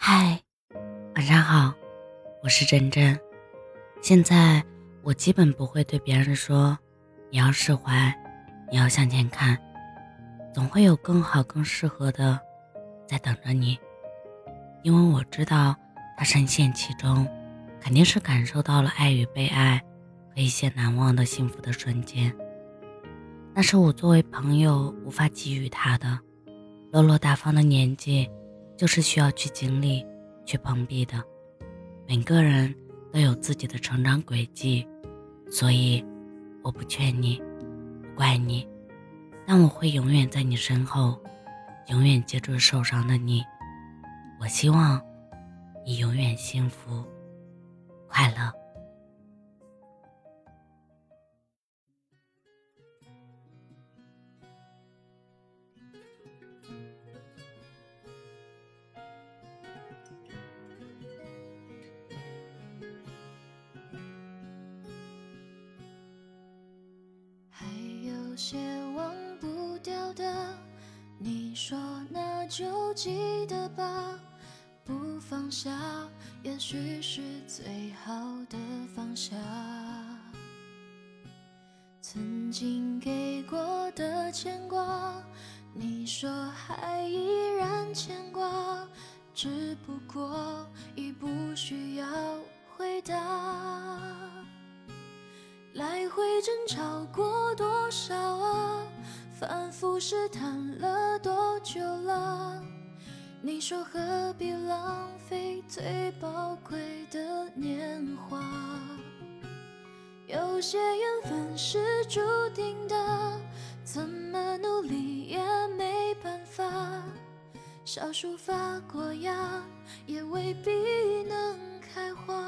嗨，晚上好，我是真真。现在我基本不会对别人说“你要释怀，你要向前看”，总会有更好、更适合的在等着你。因为我知道他深陷其中，肯定是感受到了爱与被爱和一些难忘的幸福的瞬间。那是我作为朋友无法给予他的。落落大方的年纪，就是需要去经历、去碰壁的。每个人都有自己的成长轨迹，所以我不劝你，不怪你，但我会永远在你身后，永远接住受伤的你。我希望你永远幸福、快乐。些忘不掉的，你说那就记得吧。不放下，也许是最好的放下。曾经给过的牵挂，你说还依然牵挂，只不过已不需要回答。来回争吵过多少啊？反复试探了多久了？你说何必浪费最宝贵的年华？有些缘分是注定的，怎么努力也没办法。小树发过芽，也未必能开花。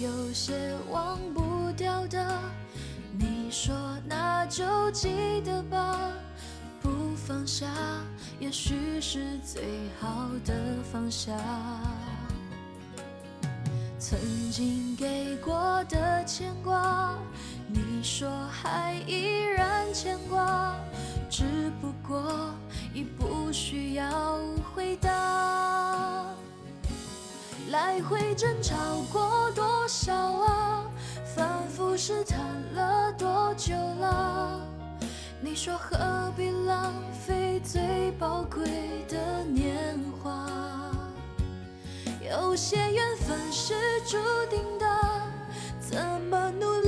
有些忘不掉的，你说那就记得吧。不放下，也许是最好的放下。曾经给过的牵挂，你说还依然牵挂，只不过已不需要回答。来回争吵过多少啊？反复试探了多久了？你说何必浪费最宝贵的年华？有些缘分是注定的，怎么努力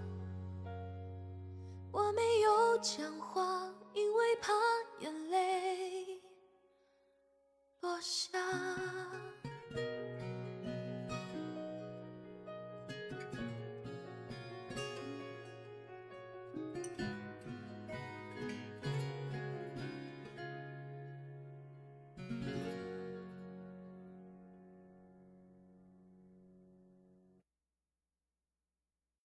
讲话，因为怕眼泪落下。